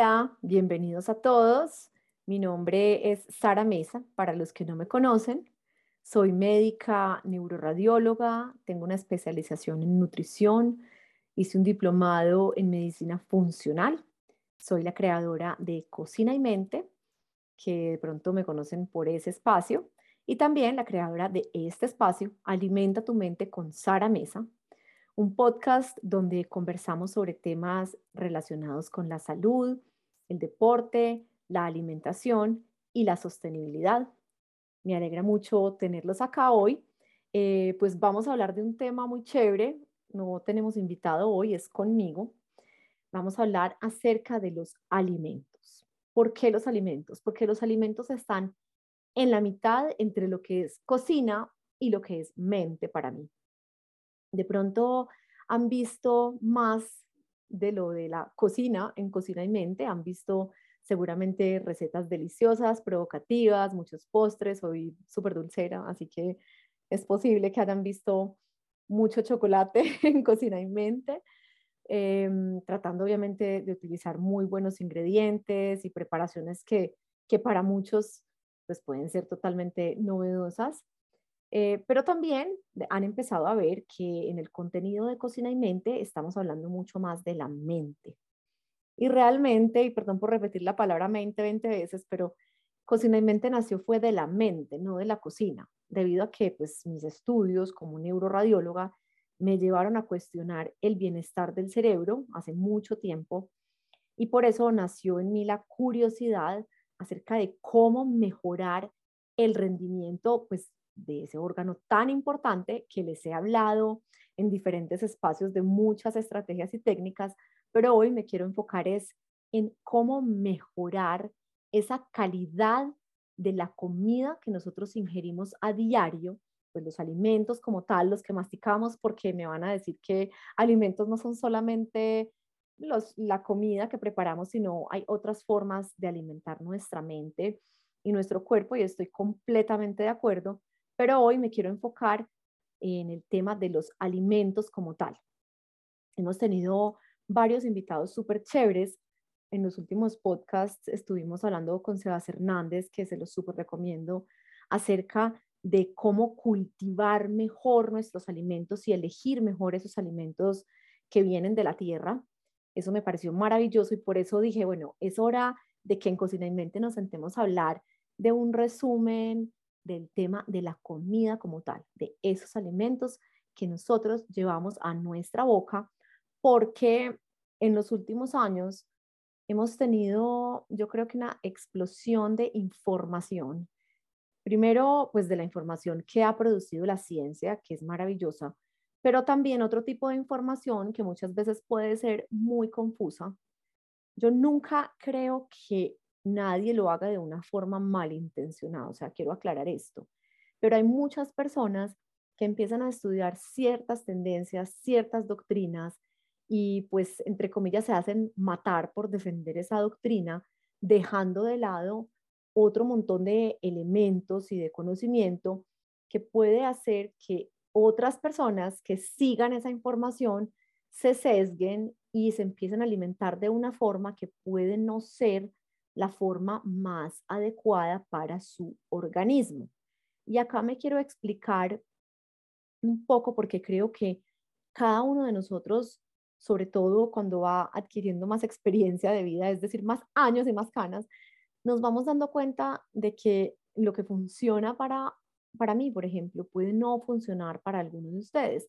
Hola, bienvenidos a todos. Mi nombre es Sara Mesa, para los que no me conocen. Soy médica neuroradióloga, tengo una especialización en nutrición, hice un diplomado en medicina funcional, soy la creadora de Cocina y Mente, que de pronto me conocen por ese espacio, y también la creadora de este espacio, Alimenta tu mente con Sara Mesa, un podcast donde conversamos sobre temas relacionados con la salud, el deporte, la alimentación y la sostenibilidad. Me alegra mucho tenerlos acá hoy. Eh, pues vamos a hablar de un tema muy chévere. No tenemos invitado hoy, es conmigo. Vamos a hablar acerca de los alimentos. ¿Por qué los alimentos? Porque los alimentos están en la mitad entre lo que es cocina y lo que es mente para mí de pronto han visto más de lo de la cocina en Cocina y Mente, han visto seguramente recetas deliciosas, provocativas, muchos postres, soy súper dulcera, así que es posible que hayan visto mucho chocolate en Cocina y Mente, em, tratando obviamente de utilizar muy buenos ingredientes y preparaciones que, que para muchos pues pueden ser totalmente novedosas. Eh, pero también han empezado a ver que en el contenido de Cocina y Mente estamos hablando mucho más de la mente. Y realmente, y perdón por repetir la palabra mente 20 veces, pero Cocina y Mente nació fue de la mente, no de la cocina, debido a que pues, mis estudios como neuroradióloga me llevaron a cuestionar el bienestar del cerebro hace mucho tiempo y por eso nació en mí la curiosidad acerca de cómo mejorar el rendimiento pues de ese órgano tan importante que les he hablado en diferentes espacios de muchas estrategias y técnicas, pero hoy me quiero enfocar es en cómo mejorar esa calidad de la comida que nosotros ingerimos a diario, pues los alimentos como tal, los que masticamos, porque me van a decir que alimentos no son solamente los, la comida que preparamos, sino hay otras formas de alimentar nuestra mente y nuestro cuerpo, y estoy completamente de acuerdo, pero hoy me quiero enfocar en el tema de los alimentos como tal. Hemos tenido varios invitados súper chéveres. En los últimos podcasts estuvimos hablando con Sebas Hernández, que se los súper recomiendo, acerca de cómo cultivar mejor nuestros alimentos y elegir mejor esos alimentos que vienen de la tierra. Eso me pareció maravilloso y por eso dije, bueno, es hora de que en Cocina y Mente nos sentemos a hablar de un resumen del tema de la comida como tal, de esos alimentos que nosotros llevamos a nuestra boca, porque en los últimos años hemos tenido, yo creo que una explosión de información. Primero, pues de la información que ha producido la ciencia, que es maravillosa, pero también otro tipo de información que muchas veces puede ser muy confusa. Yo nunca creo que nadie lo haga de una forma malintencionada, o sea, quiero aclarar esto. Pero hay muchas personas que empiezan a estudiar ciertas tendencias, ciertas doctrinas y pues, entre comillas, se hacen matar por defender esa doctrina, dejando de lado otro montón de elementos y de conocimiento que puede hacer que otras personas que sigan esa información se sesguen y se empiecen a alimentar de una forma que puede no ser la forma más adecuada para su organismo. Y acá me quiero explicar un poco porque creo que cada uno de nosotros, sobre todo cuando va adquiriendo más experiencia de vida, es decir, más años y más canas, nos vamos dando cuenta de que lo que funciona para, para mí, por ejemplo, puede no funcionar para algunos de ustedes.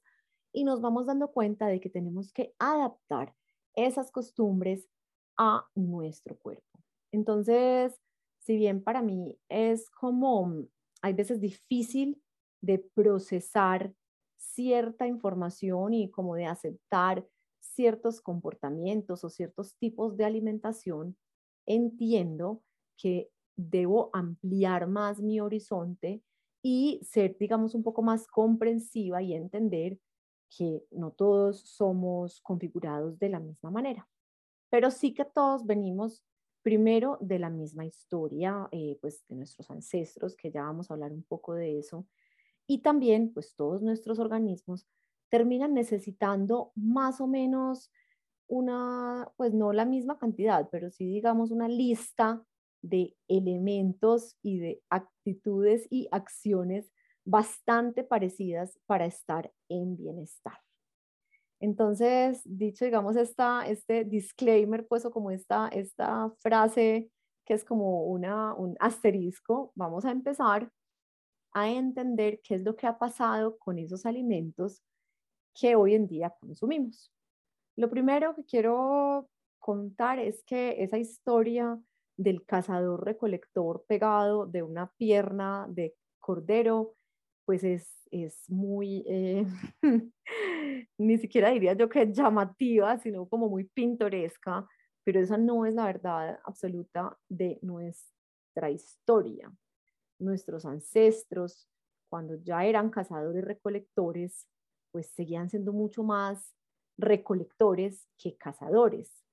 Y nos vamos dando cuenta de que tenemos que adaptar esas costumbres a nuestro cuerpo. Entonces, si bien para mí es como, hay veces difícil de procesar cierta información y como de aceptar ciertos comportamientos o ciertos tipos de alimentación, entiendo que debo ampliar más mi horizonte y ser, digamos, un poco más comprensiva y entender que no todos somos configurados de la misma manera, pero sí que todos venimos primero de la misma historia, eh, pues de nuestros ancestros, que ya vamos a hablar un poco de eso, y también pues todos nuestros organismos terminan necesitando más o menos una, pues no la misma cantidad, pero sí digamos una lista de elementos y de actitudes y acciones bastante parecidas para estar en bienestar. Entonces, dicho, digamos, esta, este disclaimer, pues, o como esta, esta frase que es como una, un asterisco, vamos a empezar a entender qué es lo que ha pasado con esos alimentos que hoy en día consumimos. Lo primero que quiero contar es que esa historia del cazador recolector pegado de una pierna de cordero, pues es, es muy, eh, ni siquiera diría yo que llamativa, sino como muy pintoresca, pero esa no es la verdad absoluta de nuestra historia. Nuestros ancestros, cuando ya eran cazadores recolectores, pues seguían siendo mucho más recolectores que cazadores,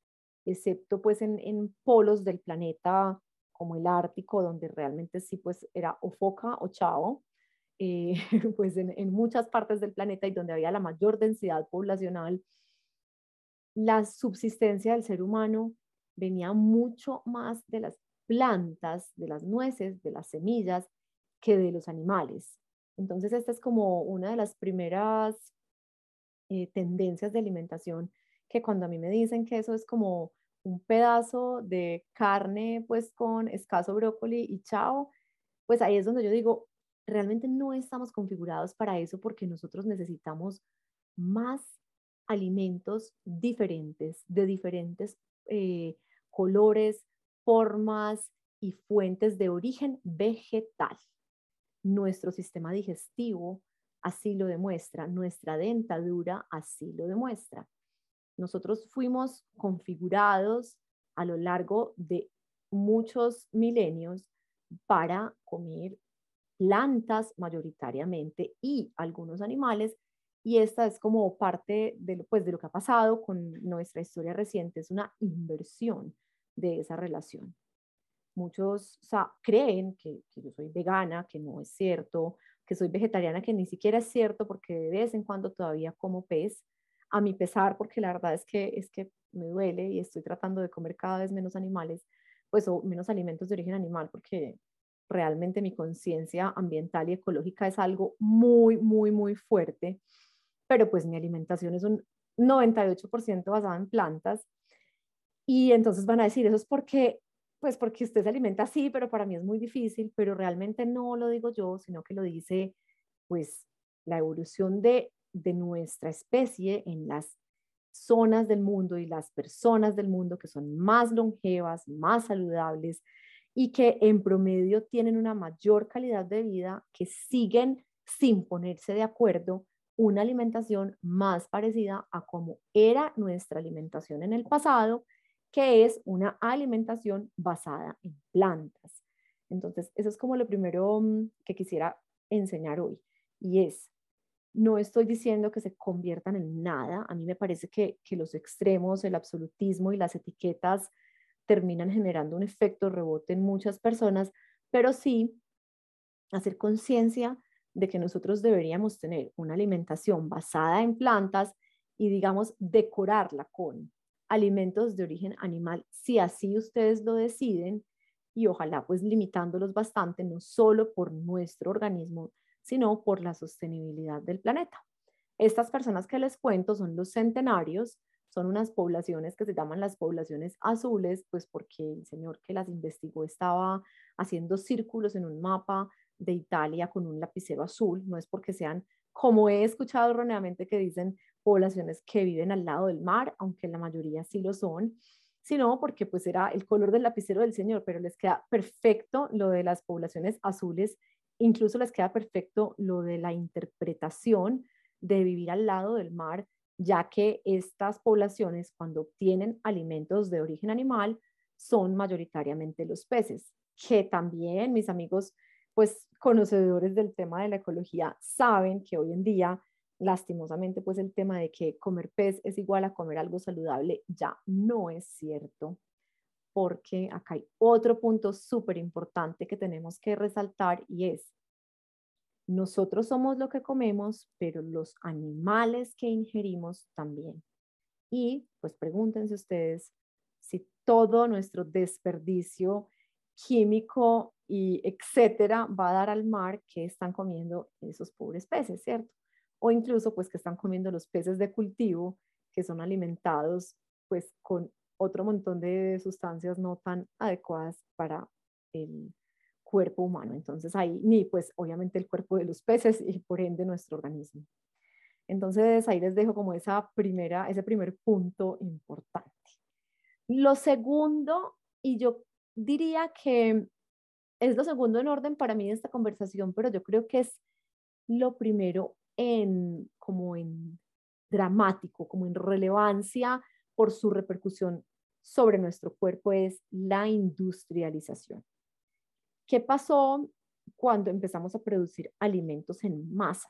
excepto pues en, polos del planeta como el Ártico, donde realmente sí pues era o foca o chao, eh, pues en, muchas partes del planeta y donde había la mayor densidad poblacional, la subsistencia del ser humano venía mucho más de las plantas, de las nueces, de las semillas, que de los animales. Entonces, esta es como una de las primeras eh, tendencias de alimentación que cuando a mí me dicen que eso es como un pedazo de carne pues con escaso brócoli y chao, pues ahí es donde yo digo, realmente no estamos configurados para eso porque nosotros necesitamos más alimentos diferentes, de diferentes eh, colores, formas y fuentes de origen vegetal. Nuestro sistema digestivo así lo demuestra, nuestra dentadura así lo demuestra. Nosotros fuimos configurados a lo largo de muchos milenios para comer plantas mayoritariamente y algunos animales y esta es como parte de, pues, de lo que ha pasado con nuestra historia reciente, es una inversión de esa relación. Muchos creen que, que, yo soy vegana, que no es cierto, que soy vegetariana, que ni siquiera es cierto porque de vez en cuando todavía como pez, a mi pesar, porque la verdad es que, es que me duele y estoy tratando de comer cada vez menos animales, pues o menos alimentos de origen animal, porque realmente mi conciencia ambiental y ecológica es algo muy, muy, muy fuerte, pero pues mi alimentación es un 98% basada en plantas. Y entonces van a decir, eso es porque pues porque usted se alimenta así, pero para mí es muy difícil, pero realmente no lo digo yo, sino que lo dice pues la evolución de, de nuestra especie en las zonas del mundo y las personas del mundo que son más longevas, más saludables y que en promedio tienen una mayor calidad de vida, que siguen sin ponerse de acuerdo una alimentación más parecida a como era nuestra alimentación en el pasado que es una alimentación basada en plantas. Entonces, eso es como lo primero mm, que quisiera enseñar hoy. Y es, no estoy diciendo que se conviertan en nada. A mí me parece que, que los extremos, el absolutismo y las etiquetas terminan generando un efecto rebote en muchas personas, pero sí hacer conciencia de que nosotros deberíamos tener una alimentación basada en plantas y, digamos, decorarla con alimentos de origen animal, si así ustedes lo deciden, y ojalá pues limitándolos bastante, no solo por nuestro organismo, sino por la sostenibilidad del planeta. Estas personas que les cuento son los centenarios, son unas poblaciones que se llaman las poblaciones azules, pues porque el señor que las investigó estaba haciendo círculos en un mapa de Italia con un lapicero azul, no es porque sean, como he escuchado erróneamente que dicen, poblaciones que viven al lado del mar, aunque la mayoría sí lo son, sino porque pues era el color del lapicero del Señor, pero les queda perfecto lo de las poblaciones azules, incluso les queda perfecto lo de la interpretación de vivir al lado del mar, ya que estas poblaciones cuando obtienen alimentos de origen animal son mayoritariamente los peces, que también mis amigos pues conocedores del tema de la ecología saben que hoy en día lastimosamente, pues el tema de que comer pez es igual a comer algo saludable ya no es cierto, porque acá hay otro punto súper importante que tenemos que resaltar y es, nosotros somos lo que comemos, pero los animales que ingerimos también. Y pues pregúntense ustedes si todo nuestro desperdicio químico y etcétera va a dar al mar que están comiendo esos pobres peces, ¿cierto? O incluso pues que están comiendo los peces de cultivo que son alimentados pues con otro montón de sustancias no tan adecuadas para el cuerpo humano. Entonces ahí ni pues obviamente el cuerpo de los peces y por ende nuestro organismo. Entonces ahí les dejo como esa primera, ese primer punto importante. Lo segundo, y yo diría que es lo segundo en orden para mí de esta conversación, pero yo creo que es lo primero en como en dramático, como en relevancia por su repercusión sobre nuestro cuerpo es la industrialización. ¿Qué pasó cuando empezamos a producir alimentos en masa?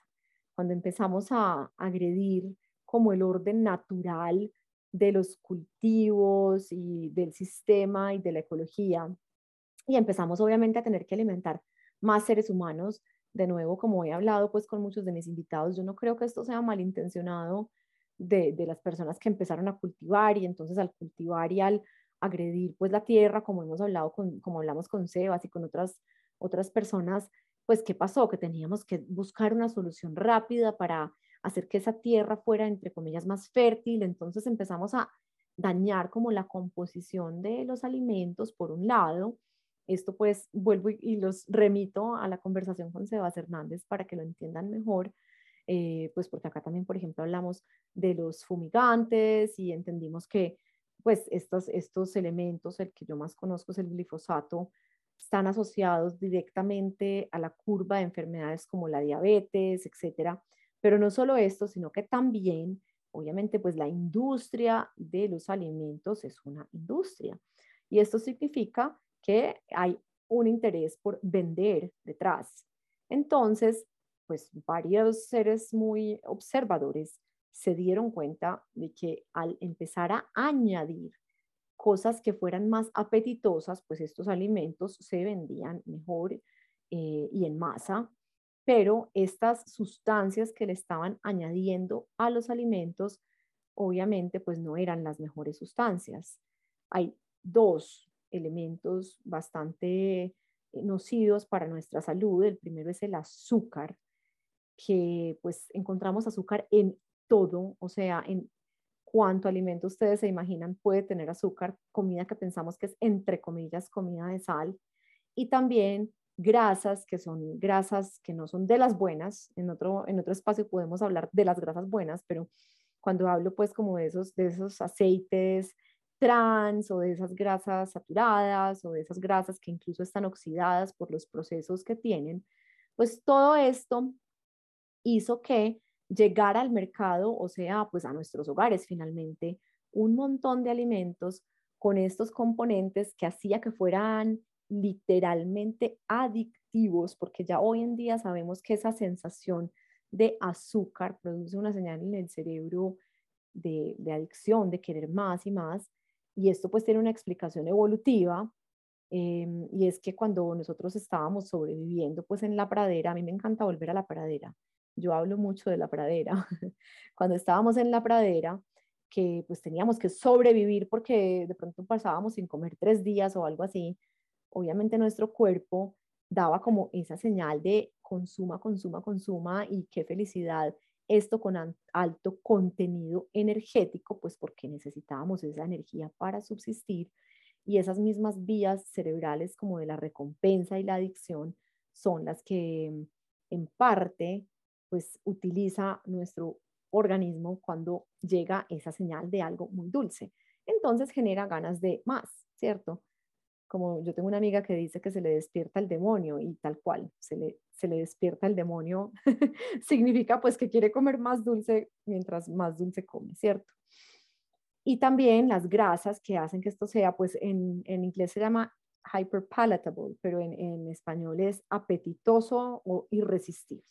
Cuando empezamos a agredir como el orden natural de los cultivos y del sistema y de la ecología. Y empezamos obviamente a tener que alimentar más seres humanos. De nuevo, como he hablado pues con muchos de mis invitados, yo no creo que esto sea malintencionado de, de las personas que empezaron a cultivar y entonces al cultivar y al agredir pues la tierra, como hemos hablado con, como hablamos con Sebas y con otras, otras personas, pues qué pasó, que teníamos que buscar una solución rápida para hacer que esa tierra fuera, entre comillas, más fértil. Entonces empezamos a dañar como la composición de los alimentos, por un lado. Esto pues vuelvo y, los remito a la conversación con Sebas Hernández para que lo entiendan mejor. Eh, pues porque acá también, por ejemplo, hablamos de los fumigantes y entendimos que pues estos, estos elementos, el que yo más conozco es el glifosato, están asociados directamente a la curva de enfermedades como la diabetes, etcétera. Pero no solo esto, sino que también, obviamente, pues la industria de los alimentos es una industria. Y esto significa que hay un interés por vender detrás. Entonces, pues varios seres muy observadores se dieron cuenta de que al empezar a añadir cosas que fueran más apetitosas, pues estos alimentos se vendían mejor eh, y en masa pero estas sustancias que le estaban añadiendo a los alimentos, obviamente, pues no eran las mejores sustancias. Hay dos elementos bastante nocivos para nuestra salud. El primero es el azúcar, que pues encontramos azúcar en todo, o sea, en cuánto alimento ustedes se imaginan puede tener azúcar, comida que pensamos que es entre comillas comida de sal, y también grasas que son grasas que no son de las buenas. En otro, en otro espacio podemos hablar de las grasas buenas, pero cuando hablo pues como de esos, de esos aceites trans o de esas grasas saturadas o de esas grasas que incluso están oxidadas por los procesos que tienen, pues todo esto hizo que llegara al mercado, o sea, pues a nuestros hogares finalmente, un montón de alimentos con estos componentes que hacía que fueran literalmente adictivos, porque ya hoy en día sabemos que esa sensación de azúcar produce una señal en el cerebro de, adicción, de querer más y más, y esto pues tiene una explicación evolutiva, em, y es que cuando nosotros estábamos sobreviviendo pues en la pradera, a mí me encanta volver a la pradera, yo hablo mucho de la pradera, cuando estábamos en la pradera, que pues teníamos que sobrevivir porque de pronto pasábamos sin comer tres días o algo así, obviamente nuestro cuerpo daba como esa señal de consuma, consuma, consuma y qué felicidad esto con alto contenido energético, pues porque necesitábamos esa energía para subsistir y esas mismas vías cerebrales como de la recompensa y la adicción son las que en parte pues utiliza nuestro organismo cuando llega esa señal de algo muy dulce. Entonces genera ganas de más, ¿cierto? como yo tengo una amiga que dice que se le despierta el demonio y tal cual, se le, se le despierta el demonio, significa pues que quiere comer más dulce mientras más dulce come, ¿cierto? Y también las grasas que hacen que esto sea, pues en, en inglés se llama hyperpalatable, pero en, en español es apetitoso o irresistible.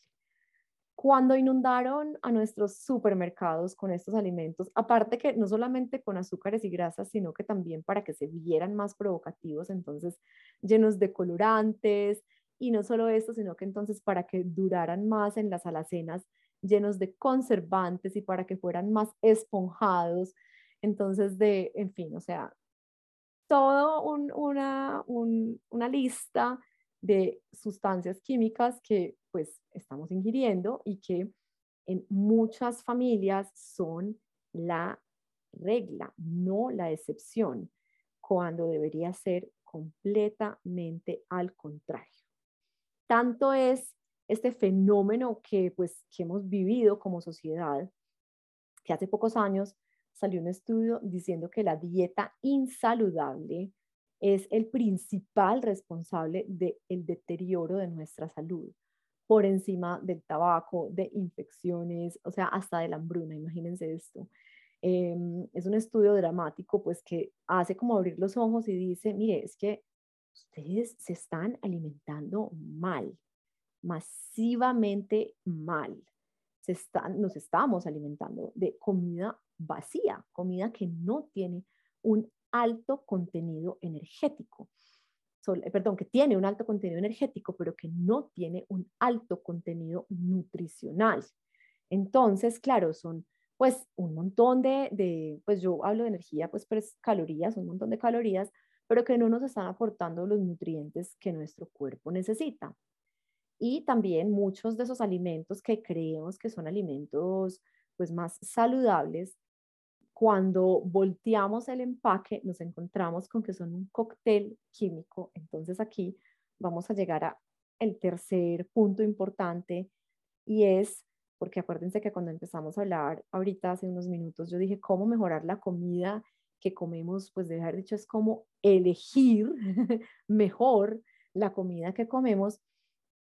Cuando inundaron a nuestros supermercados con estos alimentos, aparte que no solamente con azúcares y grasas, sino que también para que se vieran más provocativos, entonces llenos de colorantes, y no solo esto, sino que entonces para que duraran más en las alacenas, llenos de conservantes y para que fueran más esponjados, Entonces, de, en fin, o sea, todo una, una lista de sustancias químicas que pues estamos ingiriendo y que en muchas familias son la regla, no la excepción, cuando debería ser completamente al contrario. Tanto es este fenómeno que pues que hemos vivido como sociedad, que hace pocos años salió un estudio diciendo que la dieta insaludable es el principal responsable del deterioro de nuestra salud, por encima del tabaco, de infecciones, o sea, hasta de la hambruna, imagínense esto. Em, es un estudio dramático, pues que hace como abrir los ojos y dice, mire, es que ustedes se están alimentando mal, masivamente mal. Se están, nos estamos alimentando de comida vacía, comida que no tiene un alto contenido energético. Eh, perdón, que tiene un alto contenido energético, pero que no tiene un alto contenido nutricional. Entonces, claro, son pues un montón de, de pues yo hablo de energía, pues, pues calorías, un montón de calorías, pero que no nos están aportando los nutrientes que nuestro cuerpo necesita. Y también muchos de esos alimentos que creemos que son alimentos pues más saludables, cuando volteamos el empaque nos encontramos con que son un cóctel químico. Entonces aquí vamos a llegar a el tercer punto importante y es, porque acuérdense que cuando empezamos a hablar ahorita hace unos minutos, yo dije cómo mejorar la comida que comemos, pues de haber dicho es cómo elegir mejor la comida que comemos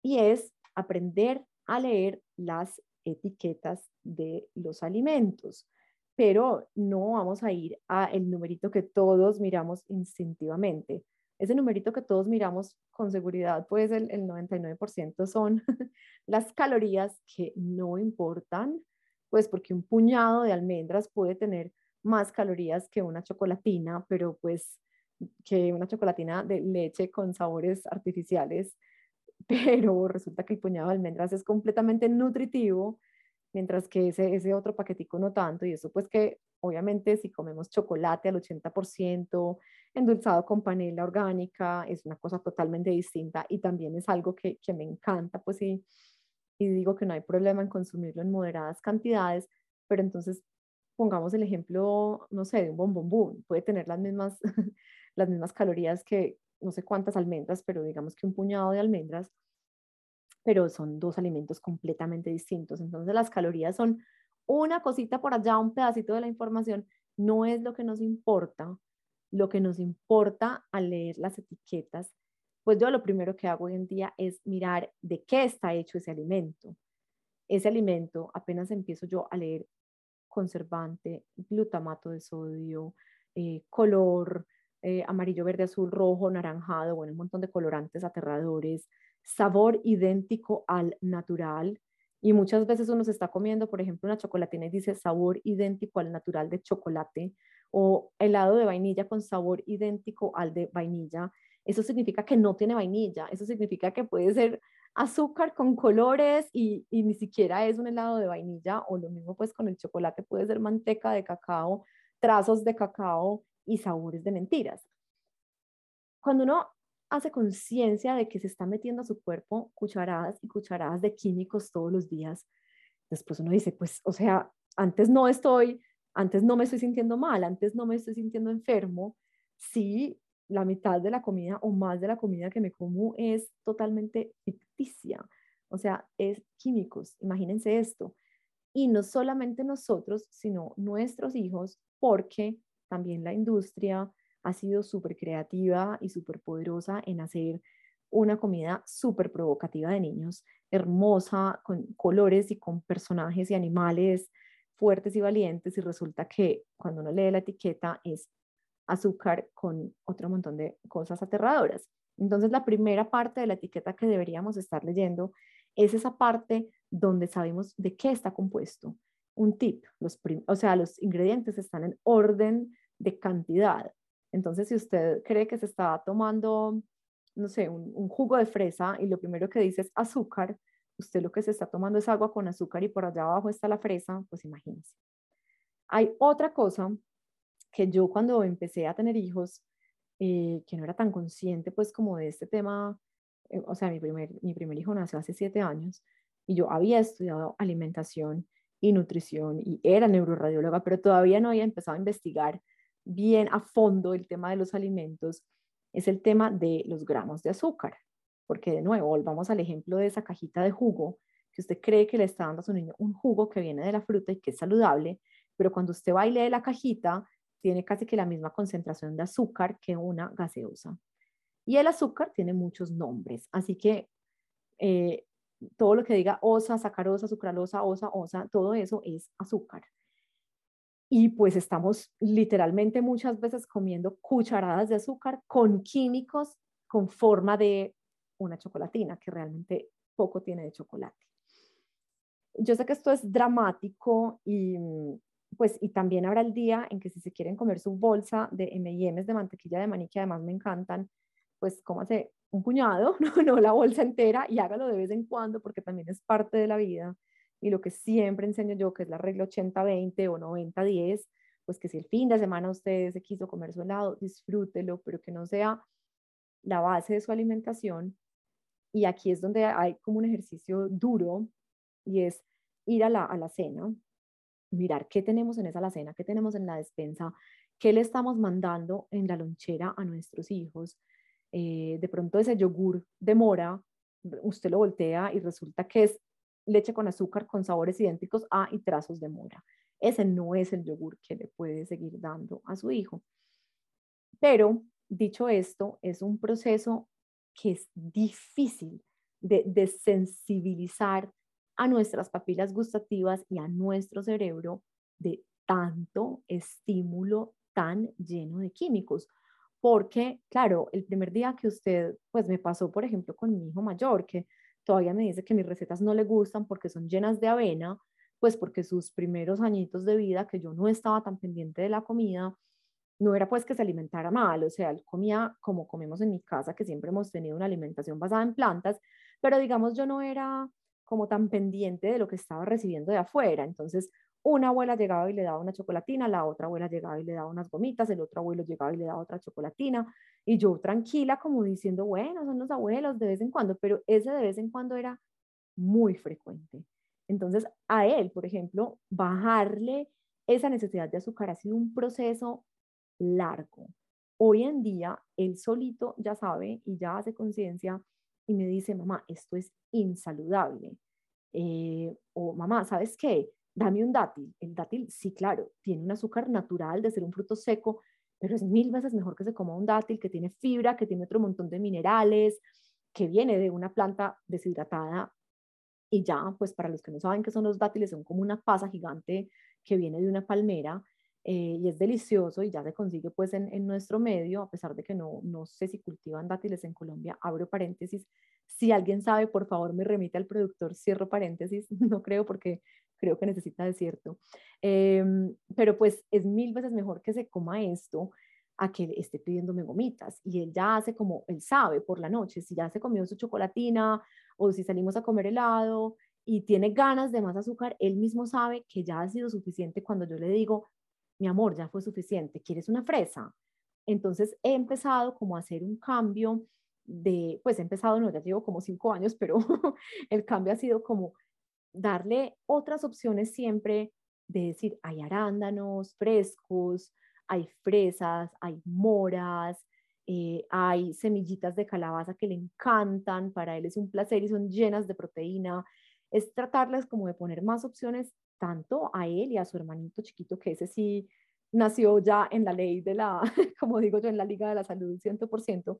y es aprender a leer las etiquetas de los alimentos pero no vamos a ir a el numerito que todos miramos instintivamente. Ese numerito que todos miramos con seguridad, pues el, el 99% son las calorías que no importan, pues porque un puñado de almendras puede tener más calorías que una chocolatina, pero pues que una chocolatina de leche con sabores artificiales, pero resulta que el puñado de almendras es completamente nutritivo mientras que ese, ese otro paquetico no tanto. Y eso pues que obviamente si comemos chocolate al 80%, endulzado con panela orgánica, es una cosa totalmente distinta y también es algo que, que me encanta, pues sí, y digo que no hay problema en consumirlo en moderadas cantidades, pero entonces pongamos el ejemplo, no sé, de un bombombón, puede tener las mismas, las mismas calorías que no sé cuántas almendras, pero digamos que un puñado de almendras pero son dos alimentos completamente distintos. Entonces las calorías son una cosita por allá, un pedacito de la información, no es lo que nos importa. Lo que nos importa al leer las etiquetas, pues yo lo primero que hago hoy en día es mirar de qué está hecho ese alimento. Ese alimento, apenas empiezo yo a leer conservante, glutamato de sodio, eh, color eh, amarillo, verde, azul, rojo, naranjado, bueno, un montón de colorantes aterradores, sabor idéntico al natural. Y muchas veces uno se está comiendo, por ejemplo, una chocolatina y dice sabor idéntico al natural de chocolate o helado de vainilla con sabor idéntico al de vainilla. Eso significa que no tiene vainilla, eso significa que puede ser azúcar con colores y, y, ni siquiera es un helado de vainilla o lo mismo pues con el chocolate puede ser manteca de cacao, trazos de cacao y sabores de mentiras. Cuando uno hace conciencia de que se está metiendo a su cuerpo cucharadas y cucharadas de químicos todos los días, después uno dice, pues, o sea, antes no estoy, antes no me estoy sintiendo mal, antes no me estoy sintiendo enfermo, si la mitad de la comida o más de la comida que me como es totalmente ficticia, o sea, es químicos, imagínense esto. Y no solamente nosotros, sino nuestros hijos, porque también la industria, ha sido súper creativa y súper poderosa en hacer una comida súper provocativa de niños, hermosa, con colores y con personajes y animales fuertes y valientes y resulta que cuando uno lee la etiqueta es azúcar con otro montón de cosas aterradoras. Entonces la primera parte de la etiqueta que deberíamos estar leyendo es esa parte donde sabemos de qué está compuesto. Un tip, los o sea, los ingredientes están en orden de cantidad. Entonces, si usted cree que se está tomando, no sé, un, jugo de fresa y lo primero que dice es azúcar, usted lo que se está tomando es agua con azúcar y por allá abajo está la fresa, pues imagínese. Hay otra cosa que yo cuando empecé a tener hijos, eh, que no era tan consciente pues como de este tema, eh, o sea, mi primer, mi primer hijo nació hace siete años y yo había estudiado alimentación y nutrición y era neuroradióloga, pero todavía no había empezado a investigar bien a fondo el tema de los alimentos, es el tema de los gramos de azúcar. Porque de nuevo, volvamos al ejemplo de esa cajita de jugo, que usted cree que le está dando a su niño un jugo que viene de la fruta y que es saludable, pero cuando usted va y lee la cajita, tiene casi que la misma concentración de azúcar que una gaseosa. Y el azúcar tiene muchos nombres, así que eh, todo lo que diga osa, sacarosa, sucralosa, osa, osa, todo eso es azúcar. Y pues estamos literalmente muchas veces comiendo cucharadas de azúcar con químicos con forma de una chocolatina, que realmente poco tiene de chocolate. Yo sé que esto es dramático y pues y también habrá el día en que si se quieren comer su bolsa de M&M's de mantequilla de maní que además me encantan, pues cómase un puñado, no, no la bolsa entera y hágalo de vez en cuando porque también es parte de la vida. Y lo que siempre enseño yo, que es la regla 80-20 o 90-10, pues que si el fin de semana usted se quiso comer su helado, disfrútelo, pero que no sea la base de su alimentación. Y aquí es donde hay como un ejercicio duro y es ir a la, a la cena, mirar qué tenemos en esa alacena, qué tenemos en la despensa, qué le estamos mandando en la lonchera a nuestros hijos. Eh, de pronto ese yogur de mora, usted lo voltea y resulta que es leche con azúcar con sabores idénticos a y trazos de mora. Ese no es el yogur que le puede seguir dando a su hijo. Pero, dicho esto, es un proceso que es difícil de desensibilizar a nuestras papilas gustativas y a nuestro cerebro de tanto estímulo tan lleno de químicos. Porque, claro, el primer día que usted, pues me pasó, por ejemplo, con mi hijo mayor, que todavía me dice que mis recetas no le gustan porque son llenas de avena, pues porque sus primeros añitos de vida, que yo no estaba tan pendiente de la comida, no era pues que se alimentara mal, o sea, él comía como comemos en mi casa, que siempre hemos tenido una alimentación basada en plantas, pero digamos yo no era como tan pendiente de lo que estaba recibiendo de afuera. Entonces, una abuela llegaba y le daba una chocolatina, la otra abuela llegaba y le daba unas gomitas, el otro abuelo llegaba y le daba otra chocolatina, y yo tranquila como diciendo, bueno, son los abuelos de vez en cuando, pero ese de vez en cuando era muy frecuente. Entonces, a él, por ejemplo, bajarle esa necesidad de azúcar ha sido un proceso largo. Hoy en día, él solito ya sabe y ya hace conciencia y me dice, mamá, esto es insaludable. Eh, o mamá, ¿sabes qué? Dame un dátil. El dátil, sí, claro, tiene un azúcar natural de ser un fruto seco, pero es mil veces mejor que se coma un dátil que tiene fibra, que tiene otro montón de minerales, que viene de una planta deshidratada. Y ya, pues para los que no saben qué son los dátiles, son como una pasa gigante que viene de una palmera eh, y es delicioso y ya se consigue pues en, en, nuestro medio, a pesar de que no, no sé si cultivan dátiles en Colombia, abro paréntesis, si alguien sabe, por favor me remite al productor, cierro paréntesis, no creo porque creo que necesita desierto, em, pero pues es mil veces mejor que se coma esto a que esté pidiéndome gomitas y él ya hace como, él sabe por la noche, si ya se comió su chocolatina o si salimos a comer helado y tiene ganas de más azúcar, él mismo sabe que ya ha sido suficiente cuando yo le digo, mi amor, ya fue suficiente, ¿quieres una fresa? Entonces he empezado como a hacer un cambio de, pues he empezado, no, ya llevo como cinco años, pero el cambio ha sido como darle otras opciones siempre de decir, hay arándanos frescos, hay fresas, hay moras, eh, hay semillitas de calabaza que le encantan, para él es un placer y son llenas de proteína. Es tratarles como de poner más opciones tanto a él y a su hermanito chiquito, que ese sí nació ya en la ley de la, como digo yo, en la Liga de la Salud 100%,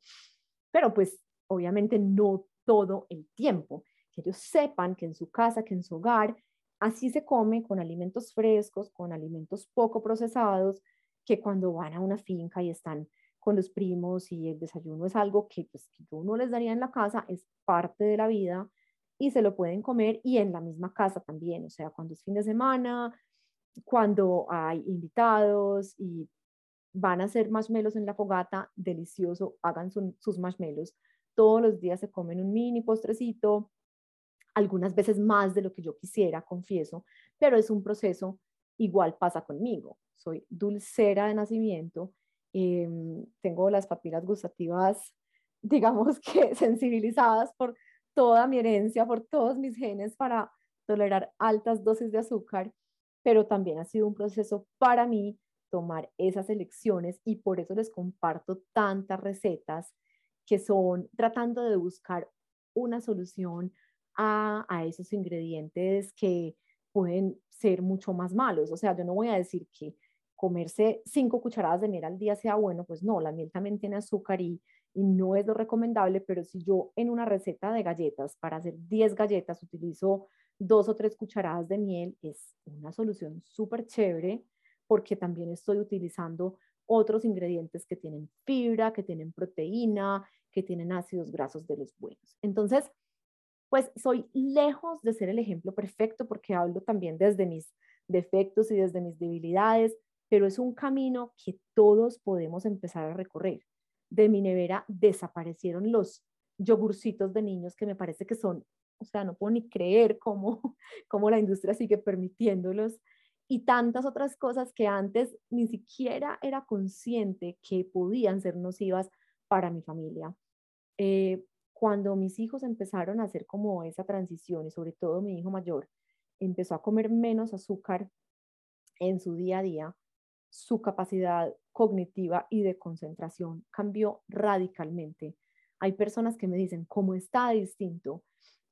pero pues obviamente no todo el tiempo. Que ellos sepan que en su casa, que en su hogar, así se come con alimentos frescos, con alimentos poco procesados, que cuando van a una finca y están con los primos y el desayuno es algo que, pues, que yo no les daría en la casa, es parte de la vida y se lo pueden comer y en la misma casa también, o sea, cuando es fin de semana, cuando hay invitados y van a hacer marshmallows en la fogata, delicioso, hagan sus marshmallows. Todos los días se comen un mini postrecito, algunas veces más de lo que yo quisiera, confieso, pero es un proceso igual pasa conmigo. Soy dulcera de nacimiento, em, tengo las papilas gustativas, digamos que sensibilizadas por toda mi herencia, por todos mis genes para tolerar altas dosis de azúcar, pero también ha sido un proceso para mí tomar esas elecciones y por eso les comparto tantas recetas que son tratando de buscar una solución a, esos ingredientes que pueden ser mucho más malos. O sea, yo no voy a decir que comerse cinco cucharadas de miel al día sea bueno, pues no, la miel también tiene azúcar y, y no es lo recomendable, pero si yo en una receta de galletas, para hacer 10 galletas, utilizo dos o tres cucharadas de miel, es una solución súper chévere porque también estoy utilizando otros ingredientes que tienen fibra, que tienen proteína, que tienen ácidos grasos de los buenos. Entonces, pues soy lejos de ser el ejemplo perfecto porque hablo también desde mis defectos y desde mis debilidades, pero es un camino que todos podemos empezar a recorrer. De mi nevera desaparecieron los yogurcitos de niños que me parece que son, o sea, no puedo ni creer cómo, cómo la industria sigue permitiéndolos y tantas otras cosas que antes ni siquiera era consciente que podían ser nocivas para mi familia. Eh, cuando mis hijos empezaron a hacer como esa transición y sobre todo mi hijo mayor empezó a comer menos azúcar en su día a día, su capacidad cognitiva y de concentración cambió radicalmente. Hay personas que me dicen, ¿cómo está distinto?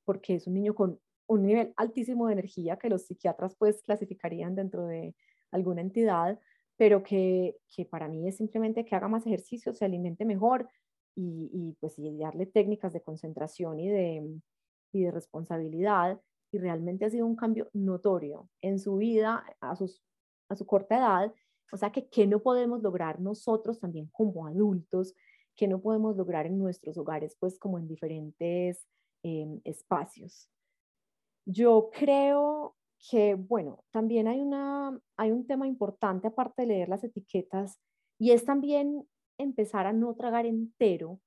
Porque es un niño con un nivel altísimo de energía que los psiquiatras pues clasificarían dentro de alguna entidad, pero que, que para mí es simplemente que haga más ejercicio, se alimente mejor y, y pues y darle técnicas de concentración y de, y de responsabilidad. Y realmente ha sido un cambio notorio en su vida a, sus, a su corta edad. O sea que, ¿qué no podemos lograr nosotros también como adultos? que no podemos lograr en nuestros hogares, pues como en diferentes eh, espacios. Yo creo que, bueno, también hay, una, hay un tema importante aparte de leer las etiquetas y es también empezar a no tragar entero.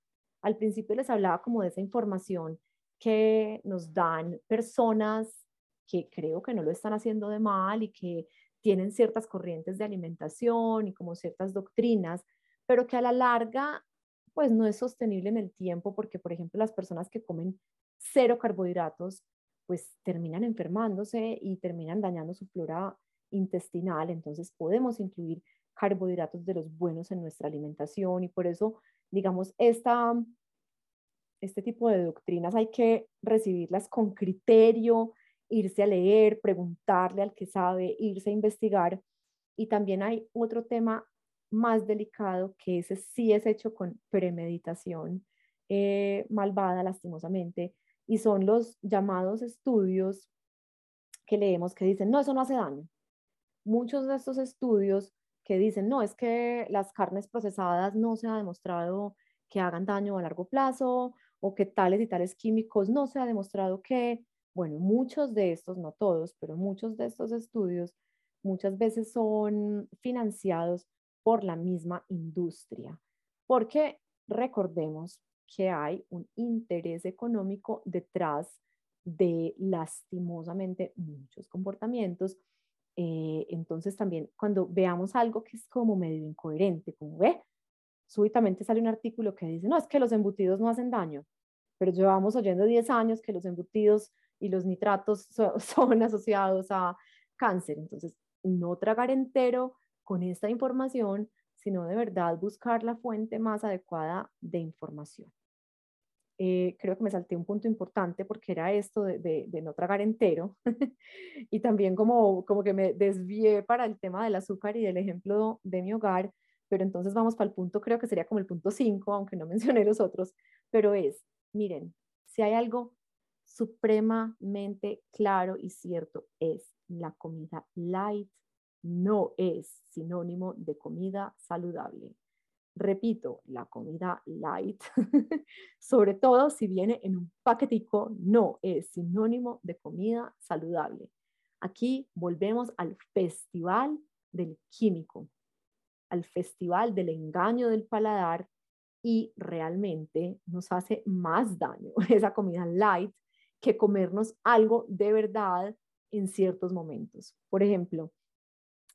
Al principio les hablaba como de esa información que nos dan personas que creo que no lo están haciendo de mal y que tienen ciertas corrientes de alimentación y como ciertas doctrinas, pero que a la larga pues no es sostenible en el tiempo porque, por ejemplo, las personas que comen cero carbohidratos pues terminan enfermándose y terminan dañando su flora intestinal. Entonces podemos incluir carbohidratos de los buenos en nuestra alimentación y por eso, digamos, esta, este tipo de doctrinas hay que recibirlas con criterio, irse a leer, preguntarle al que sabe, irse a investigar. Y también hay otro tema más delicado que ese sí es hecho con premeditación eh, malvada, lastimosamente, y son los llamados estudios que leemos que dicen, no, eso no hace daño. Muchos de estos estudios que dicen, no, es que las carnes procesadas no se ha demostrado que hagan daño a largo plazo o que tales y tales químicos no se ha demostrado que, bueno, muchos de estos, no todos, pero muchos de estos estudios muchas veces son financiados por la misma industria. Porque recordemos que hay un interés económico detrás de lastimosamente muchos comportamientos. Eh, entonces también cuando veamos algo que es como medio incoherente, como ve, súbitamente sale un artículo que dice, no, es que los embutidos no hacen daño, pero llevamos oyendo 10 años que los embutidos y los nitratos son asociados a cáncer. Entonces, no tragar entero con esta información sino de verdad buscar la fuente más adecuada de información. Eh, creo que me salté un punto importante porque era esto de, no tragar entero y también como, como que me desvié para el tema del azúcar y del ejemplo de mi hogar, pero entonces vamos para el punto, creo que sería como el punto 5, aunque no mencioné los otros, pero es, miren, si hay algo supremamente claro y cierto, es la comida light no es sinónimo de comida saludable. Repito, la comida light, sobre todo si viene en un paquetico, no es sinónimo de comida saludable. Aquí volvemos al festival del químico, al festival del engaño del paladar y realmente nos hace más daño esa comida light que comernos algo de verdad en ciertos momentos. Por ejemplo,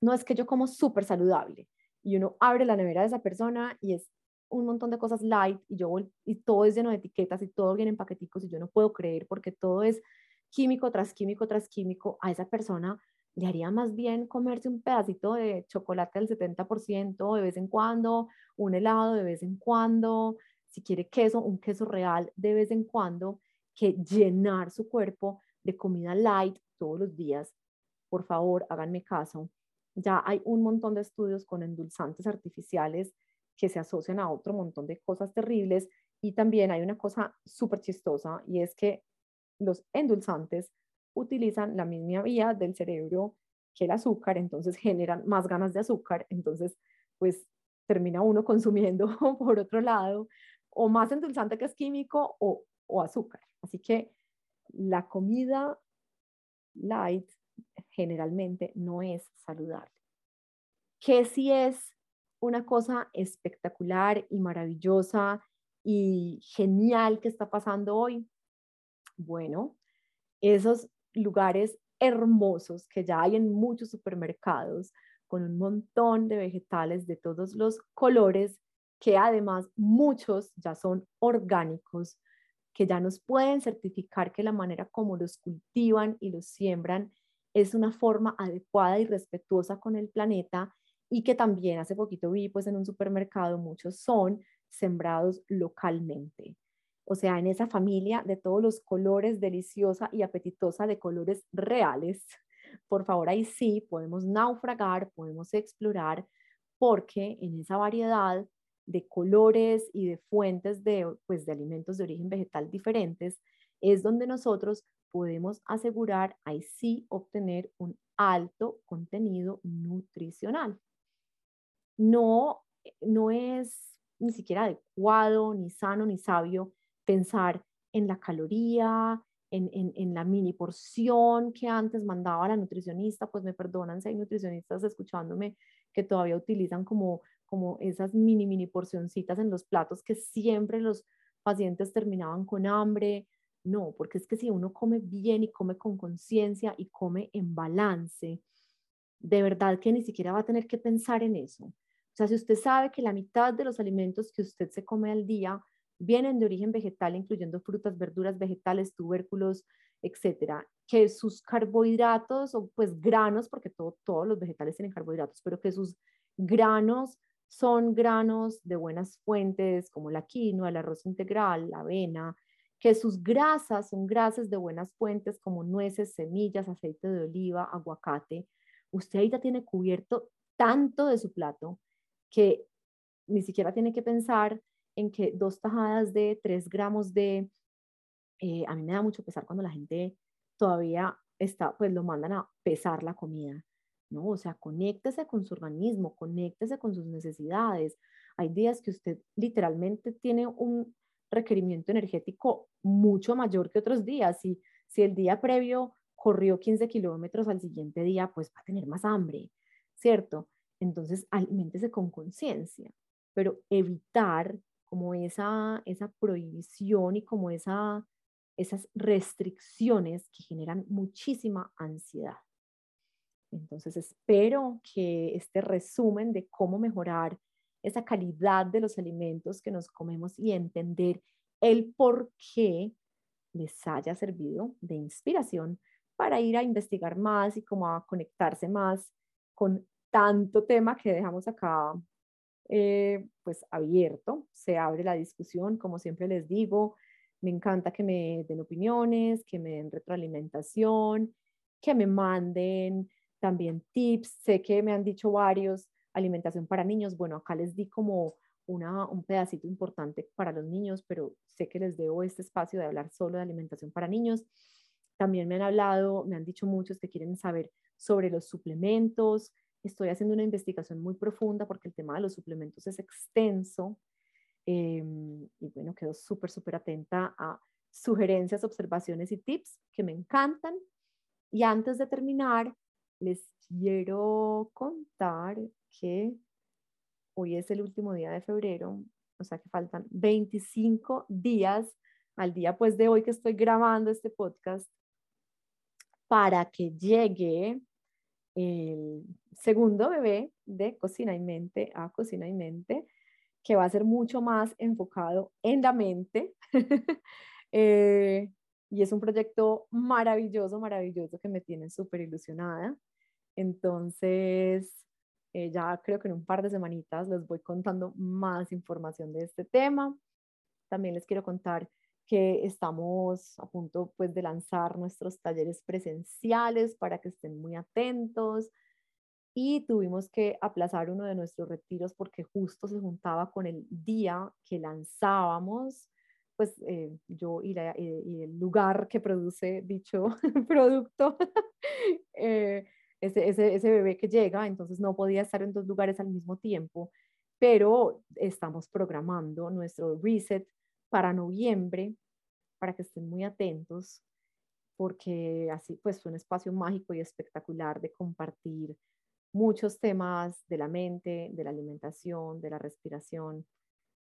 no es que yo como súper saludable y uno abre la nevera de esa persona y es un montón de cosas light y yo y todo es lleno de etiquetas y todo viene en paqueticos y yo no puedo creer porque todo es químico tras químico tras químico, a esa persona le haría más bien comerse un pedacito de chocolate al 70% de vez en cuando, un helado de vez en cuando, si quiere queso, un queso real de vez en cuando, que llenar su cuerpo de comida light todos los días. Por favor, háganme caso. Ya hay un montón de estudios con endulzantes artificiales que se asocian a otro montón de cosas terribles y también hay una cosa súper chistosa y es que los endulzantes utilizan la misma vía del cerebro que el azúcar, entonces generan más ganas de azúcar, entonces pues termina uno consumiendo por otro lado o más endulzante que es químico o, o azúcar. Así que la comida light generalmente no es saludable. ¿Qué si es una cosa espectacular y maravillosa y genial que está pasando hoy? Bueno, esos lugares hermosos que ya hay en muchos supermercados con un montón de vegetales de todos los colores que además muchos ya son orgánicos, que ya nos pueden certificar que la manera como los cultivan y los siembran es una forma adecuada y respetuosa con el planeta y que también hace poquito vi pues en un supermercado muchos son sembrados localmente. O sea, en esa familia de todos los colores deliciosa y apetitosa de colores reales. Por favor, ahí sí podemos naufragar, podemos explorar, porque en esa variedad de colores y de fuentes de, pues, de alimentos de origen vegetal diferentes es donde nosotros podemos asegurar, ahí sí, obtener un alto contenido nutricional. No, no es ni siquiera adecuado, ni sano, ni sabio pensar en la caloría, en, en, la mini porción que antes mandaba la nutricionista, pues me perdonan si hay nutricionistas escuchándome que todavía utilizan como, como esas mini, mini porcioncitas en los platos que siempre los pacientes terminaban con hambre. No, porque es que si uno come bien y come con conciencia y come en balance, de verdad que ni siquiera va a tener que pensar en eso. O sea, si usted sabe que la mitad de los alimentos que usted se come al día vienen de origen vegetal, incluyendo frutas, verduras, vegetales, tubérculos, etcétera, que sus carbohidratos o pues granos, porque todos los vegetales tienen carbohidratos, pero que sus granos son granos de buenas fuentes como la quinoa, el arroz integral, la avena, que sus grasas son grasas de buenas fuentes como nueces, semillas, aceite de oliva, aguacate. Usted ya tiene cubierto tanto de su plato que ni siquiera tiene que pensar en que dos tajadas de tres gramos de, eh, a mí me da mucho pesar cuando la gente todavía está, pues lo mandan a pesar la comida, ¿no? O sea, conéctese con su organismo, conéctese con sus necesidades. Hay días que usted literalmente tiene un requerimiento energético mucho mayor que otros días. Si, si el día previo corrió 15 kilómetros al siguiente día, pues va a tener más hambre, ¿cierto? Entonces, aliméntese con conciencia, pero evitar como esa, esa prohibición y como esa, esas restricciones que generan muchísima ansiedad. Entonces espero que este resumen de cómo mejorar esa calidad de los alimentos que nos comemos y entender el por qué les haya servido de inspiración para ir a investigar más y como a conectarse más con tanto tema que dejamos acá eh, pues abierto, se abre la discusión, como siempre les digo, me encanta que me den opiniones, que me den retroalimentación, que me manden también tips, sé que me han dicho varios, alimentación para niños, bueno, acá les di como una, un pedacito importante para los niños, pero sé que les debo este espacio de hablar solo de alimentación para niños. También me han hablado, me han dicho muchos que quieren saber sobre los suplementos, Estoy haciendo una investigación muy profunda porque el tema de los suplementos es extenso. Em, y bueno, quedo súper, súper atenta a sugerencias, observaciones y tips que me encantan. Y antes de terminar, les quiero contar que hoy es el último día de febrero, o sea que faltan 25 días al día pues de hoy que estoy grabando este podcast para que llegue el segundo bebé de Cocina y Mente a Cocina y Mente, que va a ser mucho más enfocado en la mente. Eh, y es un proyecto maravilloso, maravilloso que me tiene súper ilusionada. Entonces, eh, ya creo que en un par de semanitas les voy contando más información de este tema. También les quiero contar que estamos a punto pues de lanzar nuestros talleres presenciales para que estén muy atentos y tuvimos que aplazar uno de nuestros retiros porque justo se juntaba con el día que lanzábamos pues eh, yo y, el lugar que produce dicho producto, eh, ese, ese, ese bebé que llega, entonces no podía estar en dos lugares al mismo tiempo, pero estamos programando nuestro reset para noviembre, para que estén muy atentos, porque así pues fue un espacio mágico y espectacular de compartir muchos temas de la mente, de la alimentación, de la respiración,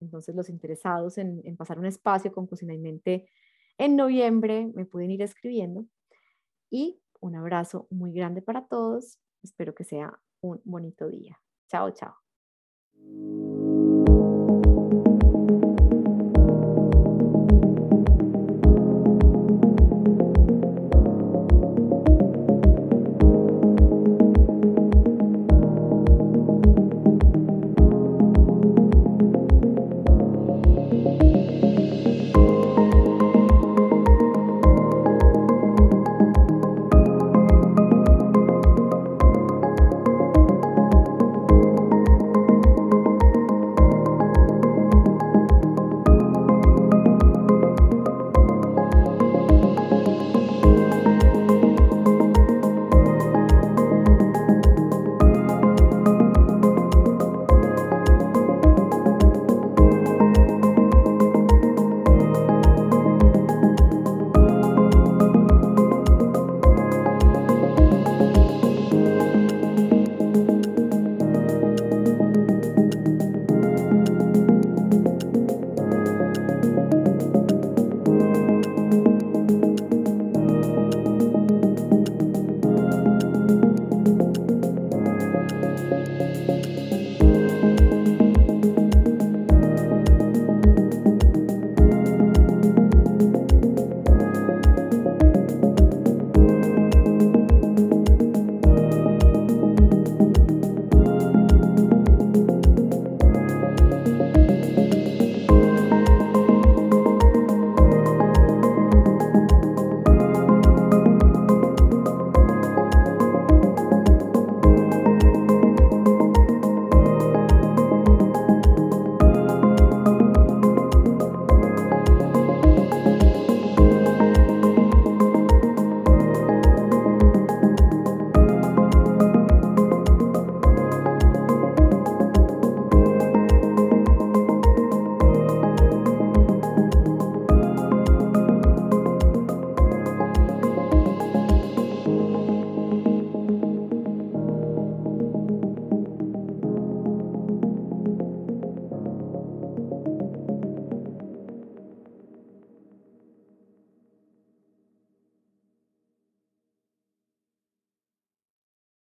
entonces, los interesados en, pasar un espacio con Cocina y Mente en noviembre me pueden ir escribiendo. Y un abrazo muy grande para todos. Espero que sea un bonito día. Chao, chao.